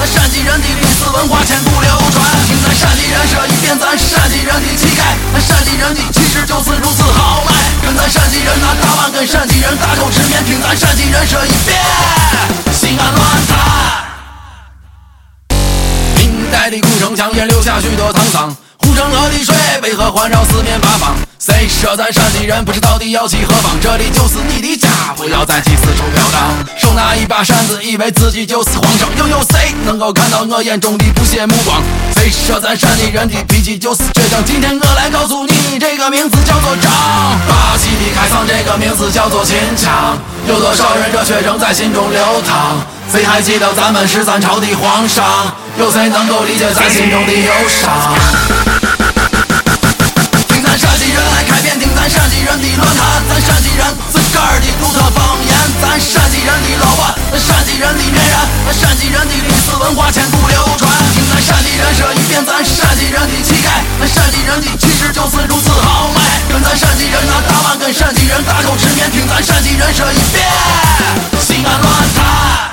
咱陕西人的历史文化千古流传。听咱陕西人说一遍，咱陕西人的气概，咱陕西人的气质就是如此豪迈。跟咱陕西人拿大碗，跟陕西人大口吃面，听咱陕西人说一遍，西安乱弹。明代的古城墙也留下许多沧桑，护城河的水为何环绕四面八方？谁说咱陕西人不知到底要去何方？这里就是你的家，不要再去四处飘荡。一把扇子，以为自己就是皇上，又有谁能够看到我眼中的不屑目光？谁说咱陕西人的脾气就是倔强？今天我来告诉你，这个名字叫做张。霸气的开膛，这个名字叫做秦腔。有多少人热血仍在心中流淌？谁还记得咱们十三朝的皇上？有谁能够理解咱心中的忧伤？听咱陕西人来开篇，听咱陕西人的乱弹，人大口吃面，听咱陕西人说一遍，西安乱弹。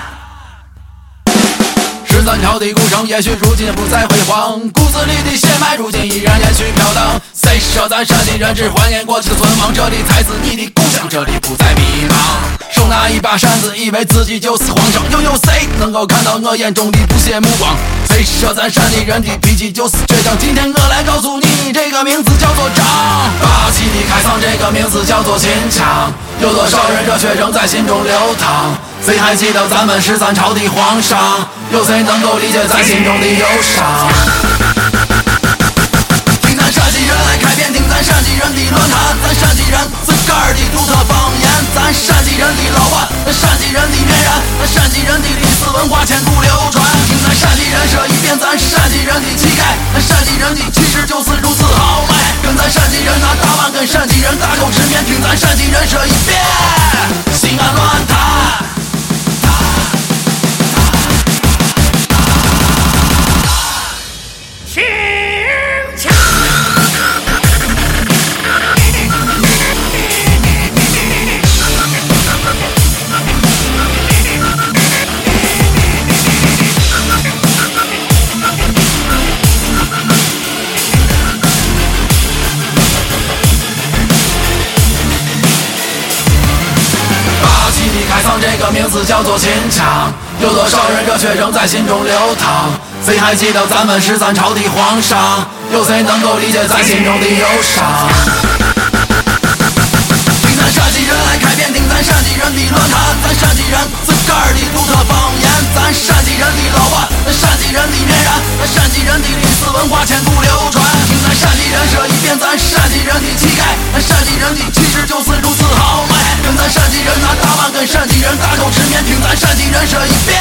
十三朝的古城，也许如今不再辉煌，骨子里的血脉，如今依然延续飘荡。谁说咱陕西人只怀念过去的存亡？这里才是你的故乡，这里不再迷茫。拿一把扇子，以为自己就是皇上，又有谁能够看到我眼中的不屑目光？谁说咱陕西人的脾气就是倔强？今天我来告诉你，这个名字叫做张。霸气的开膛，这个名字叫做秦腔。有多少人热血仍在心中流淌？谁还记得咱们十三朝的皇上？有谁能够理解咱心中的忧伤？听咱陕西人来开篇，听咱陕西人的乱弹，咱陕西人陕西人的历史文化千古流传。听咱陕西人说一遍，咱是陕西人的气概，咱陕西人的气质就是如此豪迈。跟咱陕西人拿大碗，跟陕西人大口吃面，听咱陕西人说一遍，气的开膛，这个名字叫做秦腔。有多少人热血仍在心中流淌？谁还记得咱们十三朝的皇上？有谁能够理解咱心中的忧伤？听咱陕西人来开篇，听咱陕西人的乱弹，咱陕西人自个儿的独特方言，咱陕西人的老板，咱陕西人的面然，咱陕西人的历史文化千古流传。听咱陕西人说一遍，咱陕西人的气概，咱陕西人的气质就是如此豪迈。陕西人拿大碗跟陕西人大口吃面听咱陕西人说一遍